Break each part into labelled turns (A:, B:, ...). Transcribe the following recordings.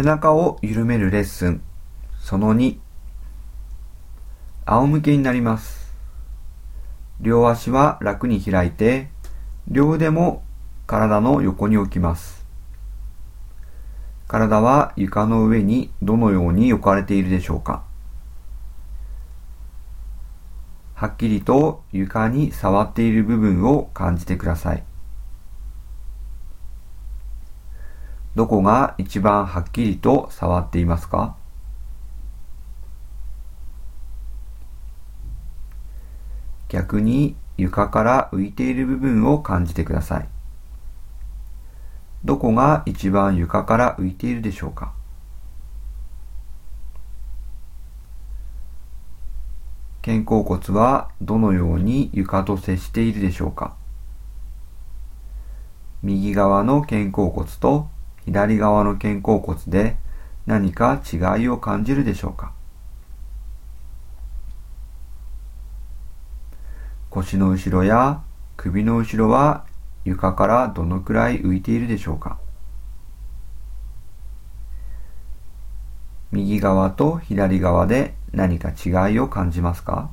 A: 背中を緩めるレッスン。その2。仰向けになります。両足は楽に開いて、両腕も体の横に置きます。体は床の上にどのように置かれているでしょうかはっきりと床に触っている部分を感じてください。どこが一番はっきりと触っていますか？逆に床から浮いている部分を感じてください。どこが一番床から浮いているでしょうか？肩甲骨はどのように床と接しているでしょうか？右側の肩甲骨と左側の肩甲骨で何か違いを感じるでしょうか？腰の後ろや首の後ろは床からどのくらい浮いているでしょうか？右側と左側で何か違いを感じますか？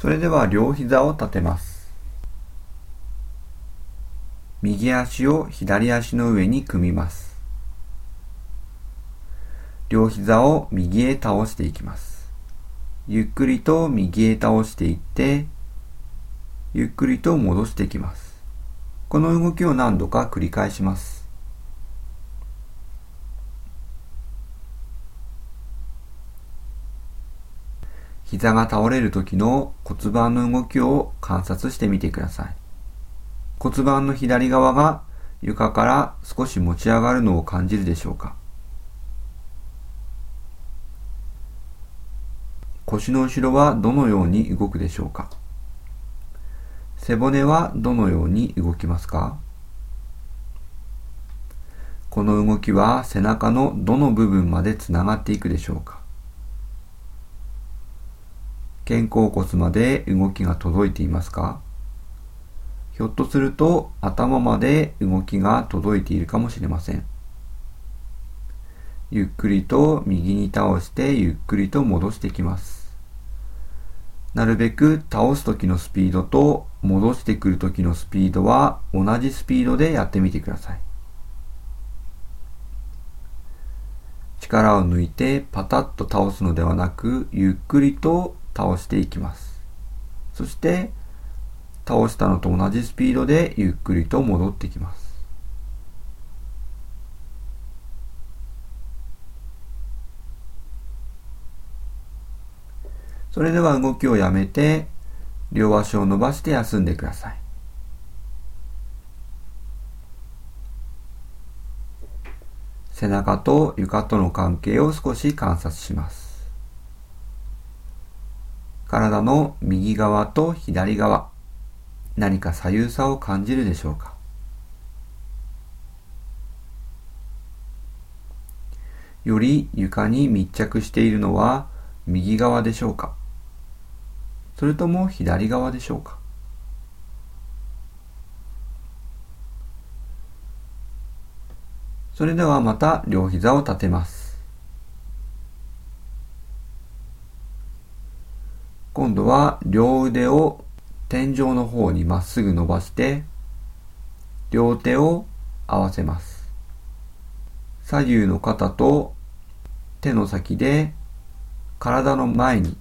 A: それでは両膝を立てます。右足を左足の上に組みます。両膝を右へ倒していきます。ゆっくりと右へ倒していって、ゆっくりと戻していきます。この動きを何度か繰り返します。膝が倒れる時の骨盤の動きを観察してみてください。骨盤の左側が床から少し持ち上がるのを感じるでしょうか。腰の後ろはどのように動くでしょうか。背骨はどのように動きますか。この動きは背中のどの部分までつながっていくでしょうか。肩甲骨まで動きが届いていますか？ひょっとすると頭まで動きが届いているかもしれません。ゆっくりと右に倒してゆっくりと戻してきます。なるべく倒す時のスピードと戻してくる時のスピードは同じスピードでやってみてください。力を抜いてパタッと倒すのではなくゆっくりと倒していきます。そして、倒したのと同じスピードでゆっくりと戻ってきます。それでは動きをやめて、両足を伸ばして休んでください。背中と床との関係を少し観察します。体の右側と左側、何か左右差を感じるでしょうか？より床に密着しているのは右側でしょうか？それとも左側でしょうか？それではまた両膝を立てます。今度は両腕を天井の方にまっすぐ伸ばして、両手を合わせます。左右の肩と手の先で体の前に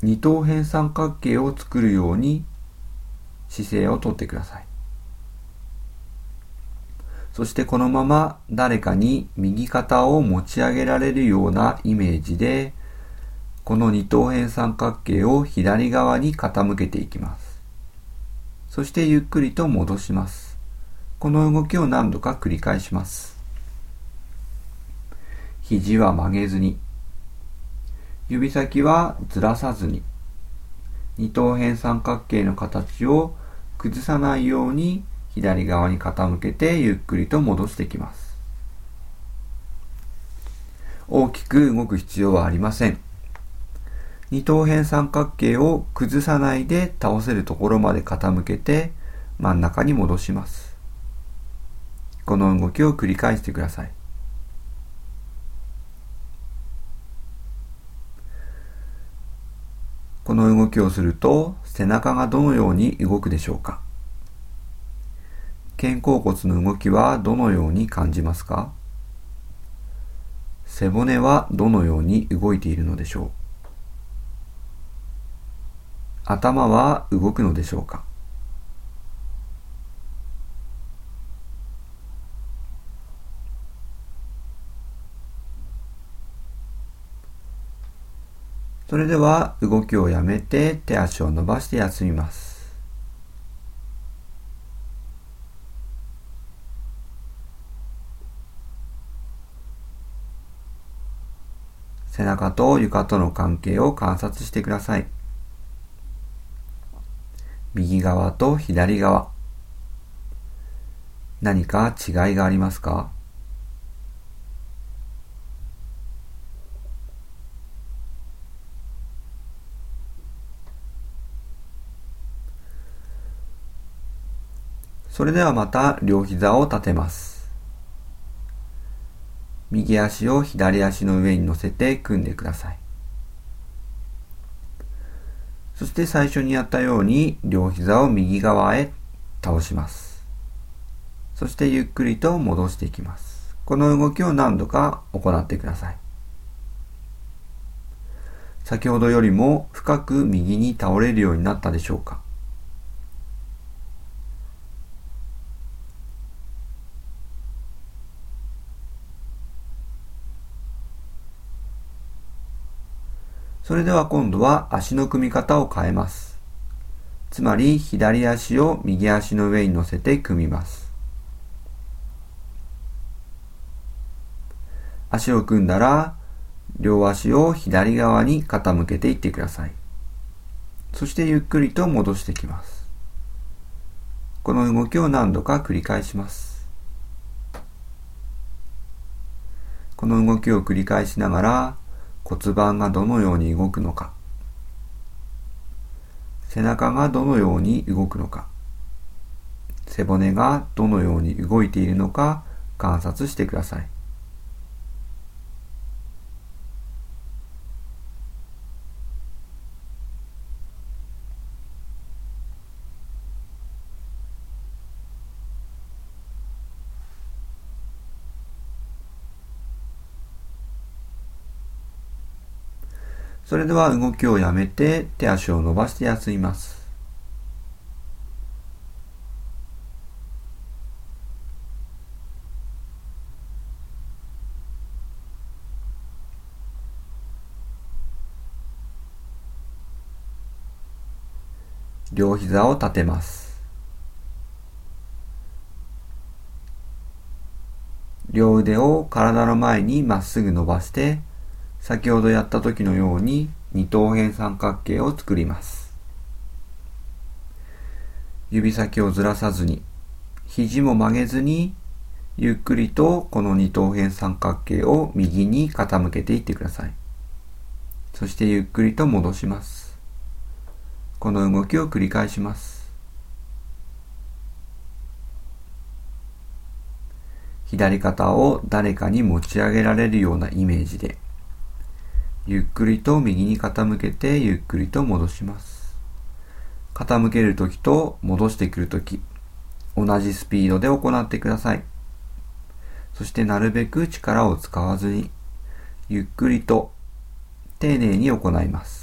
A: 二等辺三角形を作るように姿勢をとってください。そしてこのまま誰かに右肩を持ち上げられるようなイメージでこの二等辺三角形を左側に傾けていきます。そしてゆっくりと戻します。この動きを何度か繰り返します。肘は曲げずに、指先はずらさずに、二等辺三角形の形を崩さないように左側に傾けてゆっくりと戻していきます。大きく動く必要はありません。二等辺三角形を崩さないで倒せるところまで傾けて真ん中に戻します。この動きを繰り返してください。この動きをすると背中がどのように動くでしょうか肩甲骨の動きはどのように感じますか背骨はどのように動いているのでしょう頭は動くのでしょうか？それでは動きをやめて手足を伸ばして休みます。背中と床との関係を観察してください。右側と左側。何か違いがありますか？それではまた両膝を立てます。右足を左足の上に乗せて組んでください。そして最初にやったように両膝を右側へ倒します。そしてゆっくりと戻していきます。この動きを何度か行ってください。先ほどよりも深く右に倒れるようになったでしょうかそれでは今度は足の組み方を変えます。つまり左足を右足の上に乗せて組みます。足を組んだら両足を左側に傾けていってください。そしてゆっくりと戻していきます。この動きを何度か繰り返します。この動きを繰り返しながら骨盤がどのように動くのか、背中がどのように動くのか、背骨がどのように動いているのか観察してください。それでは動きをやめて手足を伸ばして休みます。両膝を立てます。両腕を体の前にまっすぐ伸ばして先ほどやった時のように二等辺三角形を作ります。指先をずらさずに、肘も曲げずに、ゆっくりとこの二等辺三角形を右に傾けていってください。そしてゆっくりと戻します。この動きを繰り返します。左肩を誰かに持ち上げられるようなイメージでゆっくりと右に傾けてゆっくりと戻します。傾けるときと戻してくるとき、同じスピードで行ってください。そしてなるべく力を使わずに、ゆっくりと丁寧に行います。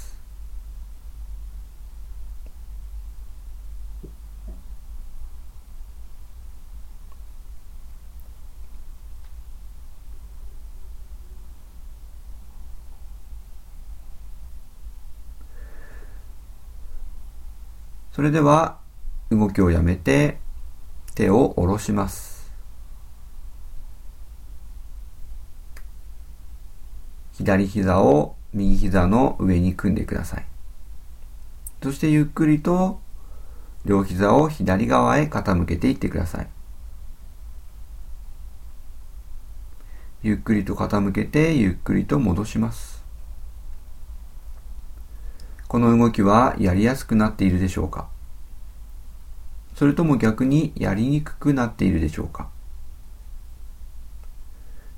A: それでは動きをやめて手を下ろします。左膝を右膝の上に組んでください。そしてゆっくりと両膝を左側へ傾けていってください。ゆっくりと傾けてゆっくりと戻します。この動きはやりやすくなっているでしょうか？それとも逆にやりにくくなっているでしょうか？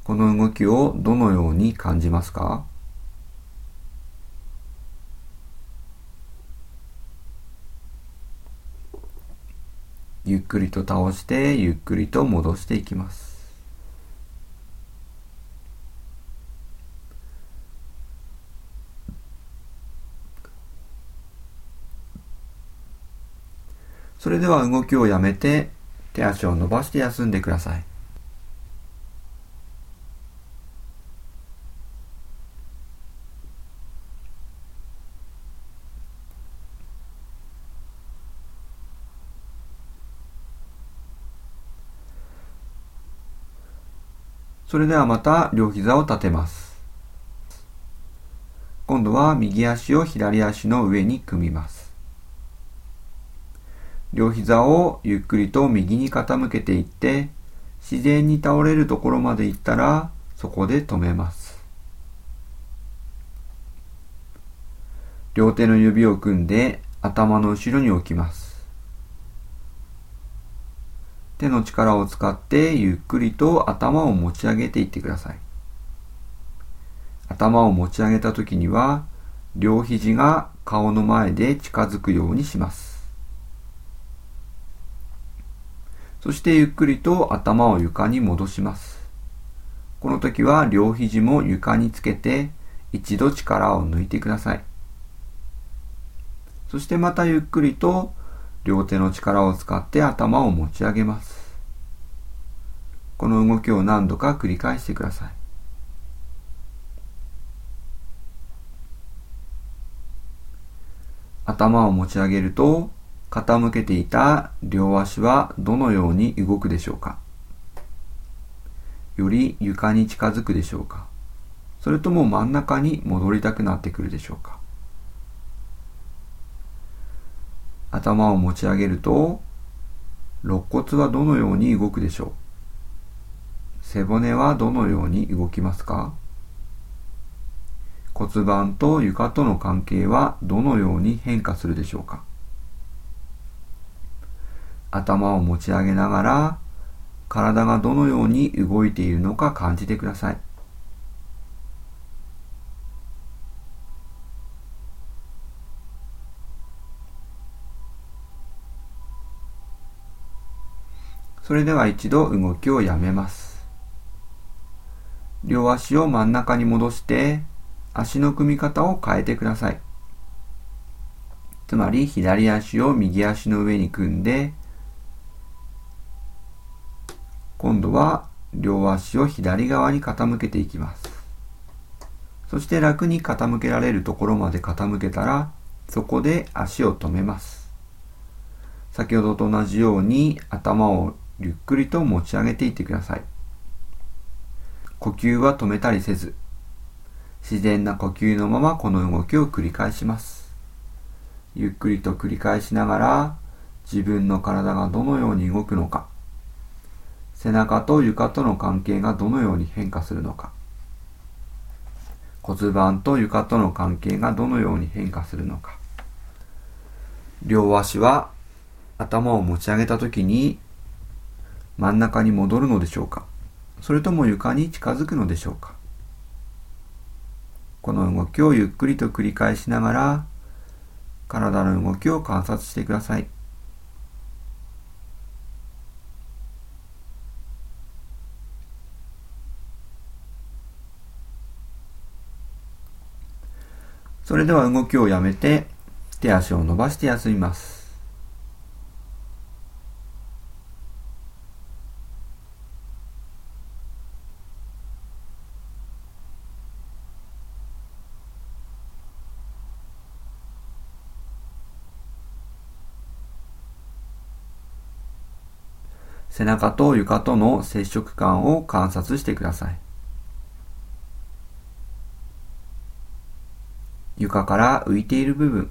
A: この動きをどのように感じますか？ゆっくりと倒してゆっくりと戻していきます。それでは動きをやめて手足を伸ばして休んでください。それではまた両膝を立てます。今度は右足を左足の上に組みます。両膝をゆっくりと右に傾けていって、自然に倒れるところまで行ったら、そこで止めます。両手の指を組んで頭の後ろに置きます。手の力を使ってゆっくりと頭を持ち上げていってください。頭を持ち上げた時には、両肘が顔の前で近づくようにします。そしてゆっくりと頭を床に戻します。この時は両肘も床につけて一度力を抜いてください。そしてまたゆっくりと両手の力を使って頭を持ち上げます。この動きを何度か繰り返してください。頭を持ち上げると傾けていた両足はどのように動くでしょうか？より床に近づくでしょうか？それとも真ん中に戻りたくなってくるでしょうか？頭を持ち上げると肋骨はどのように動くでしょう？背骨はどのように動きますか？骨盤と床との関係はどのように変化するでしょうか？頭を持ち上げながら体がどのように動いているのか感じてください。それでは一度動きをやめます。両足を真ん中に戻して足の組み方を変えてください。つまり左足を右足の上に組んで今度は両足を左側に傾けていきます。そして楽に傾けられるところまで傾けたら、そこで足を止めます。先ほどと同じように頭をゆっくりと持ち上げていってください。呼吸は止めたりせず、自然な呼吸のままこの動きを繰り返します。ゆっくりと繰り返しながら自分の体がどのように動くのか、背中と床との関係がどのように変化するのか。骨盤と床との関係がどのように変化するのか。両足は頭を持ち上げた時に真ん中に戻るのでしょうか。それとも床に近づくのでしょうか。この動きをゆっくりと繰り返しながら体の動きを観察してください。それでは動きをやめて手足を伸ばして休みます。背中と床との接触感を観察してください。床から浮いている部分、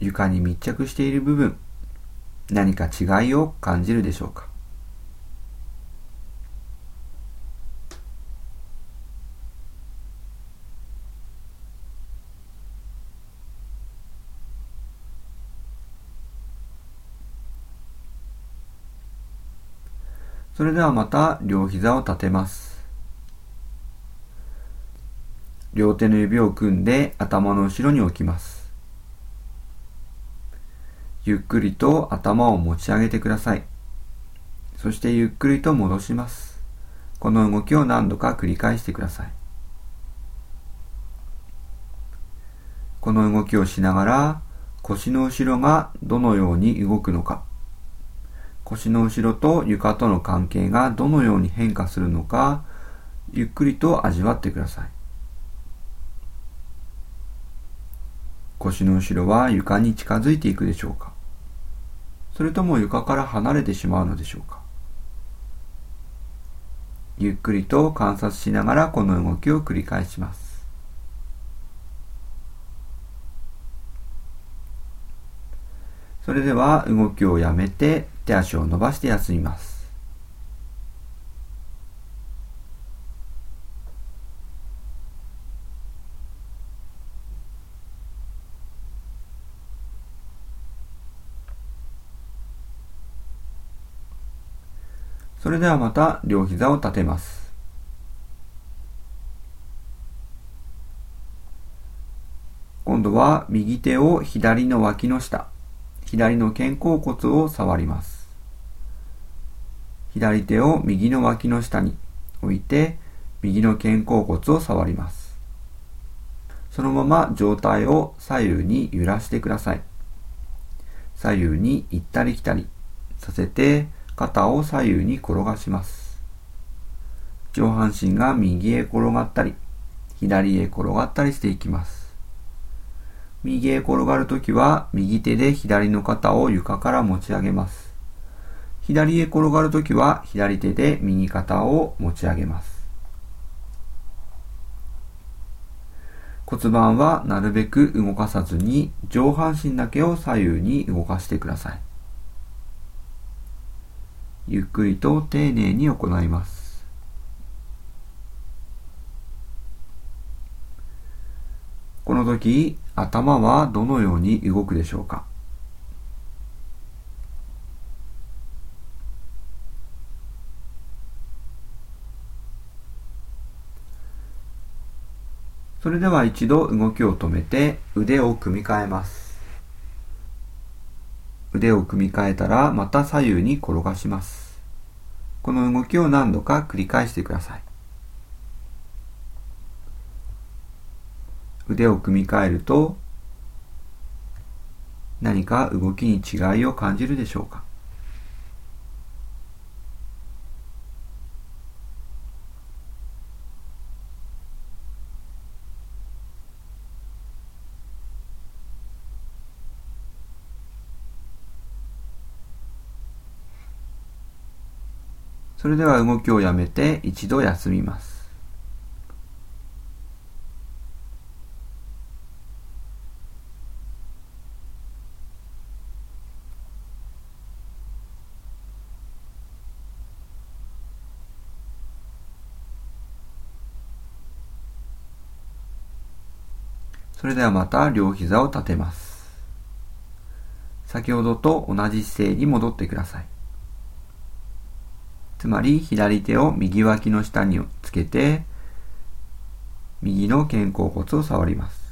A: 床に密着している部分、何か違いを感じるでしょうか？それではまた両膝を立てます。両手の指を組んで頭の後ろに置きます。ゆっくりと頭を持ち上げてください。そしてゆっくりと戻します。この動きを何度か繰り返してください。この動きをしながら腰の後ろがどのように動くのか腰の後ろと床との関係がどのように変化するのか、ゆっくりと味わってください。腰の後ろは床に近づいていくでしょうかそれとも床から離れてしまうのでしょうかゆっくりと観察しながらこの動きを繰り返します。それでは動きをやめて手足を伸ばして休みます。それではまた両膝を立てます。今度は右手を左の脇の下、左の肩甲骨を触ります。左手を右の脇の下に置いて、右の肩甲骨を触ります。そのまま上体を左右に揺らしてください。左右に行ったり来たりさせて、肩を左右に転がします。上半身が右へ転がったり、左へ転がったりしていきます。右へ転がるときは、右手で左の肩を床から持ち上げます。左へ転がるときは、左手で右肩を持ち上げます。骨盤はなるべく動かさずに、上半身だけを左右に動かしてください。ゆっくりと丁寧に行います。この時、頭はどのように動くでしょうか？それでは一度動きを止めて腕を組み替えます。腕を組み替えたらまた左右に転がします。この動きを何度か繰り返してください。腕を組み替えると何か動きに違いを感じるでしょうか？それでは動きをやめて一度休みます。それではまた両膝を立てます。先ほどと同じ姿勢に戻ってください。つまり左手を右脇の下につけて、右の肩甲骨を触ります。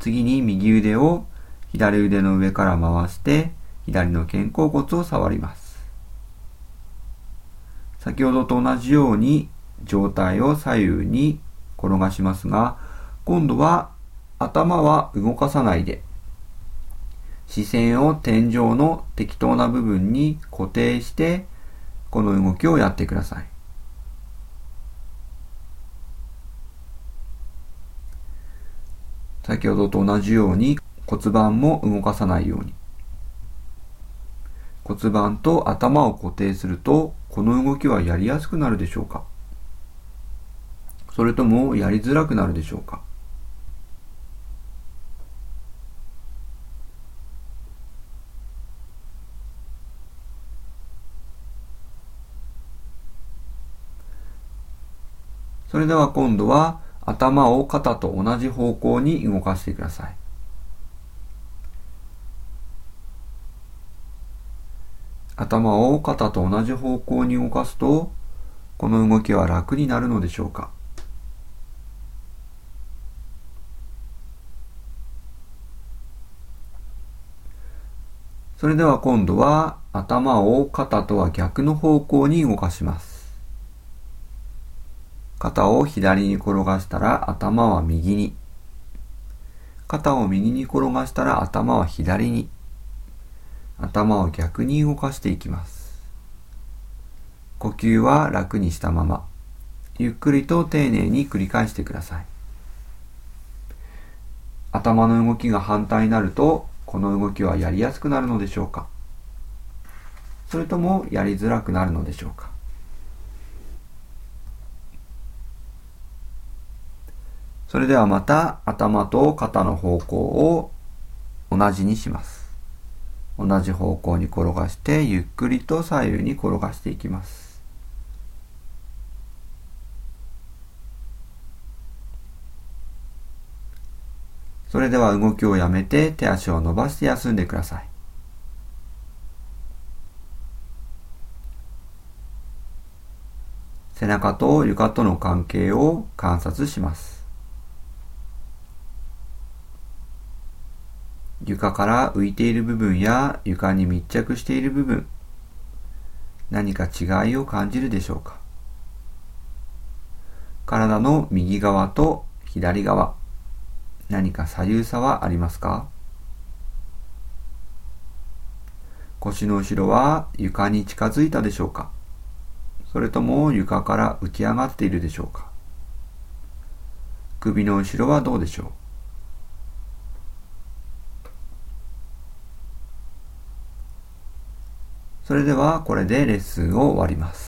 A: 次に右腕を左腕の上から回して、左の肩甲骨を触ります。先ほどと同じように上体を左右に転がしますが、今度は頭は動かさないで、視線を天井の適当な部分に固定して、この動きをやってください。先ほどと同じように骨盤も動かさないように。骨盤と頭を固定すると、この動きはやりやすくなるでしょうかそれともやりづらくなるでしょうかれでは今度は頭を肩と同じ方向に動かしてください。頭を肩と同じ方向に動かすと、この動きは楽になるのでしょうか？それでは今度は頭を肩とは逆の方向に動かします。肩を左に転がしたら頭は右に。肩を右に転がしたら頭は左に。頭を逆に動かしていきます。呼吸は楽にしたまま、ゆっくりと丁寧に繰り返してください。頭の動きが反対になるとこの動きはやりやすくなるのでしょうかそれともやりづらくなるのでしょうかそれではまた頭と肩の方向を同じにします。同じ方向に転がしてゆっくりと左右に転がしていきます。それでは動きをやめて手足を伸ばして休んでください。背中と床との関係を観察します。床から浮いている部分や床に密着している部分、何か違いを感じるでしょうか？体の右側と左側、何か左右差はありますか？腰の後ろは床に近づいたでしょうか？それとも床から浮き上がっているでしょうか？首の後ろはどうでしょう？それではこれでレッスンを終わります。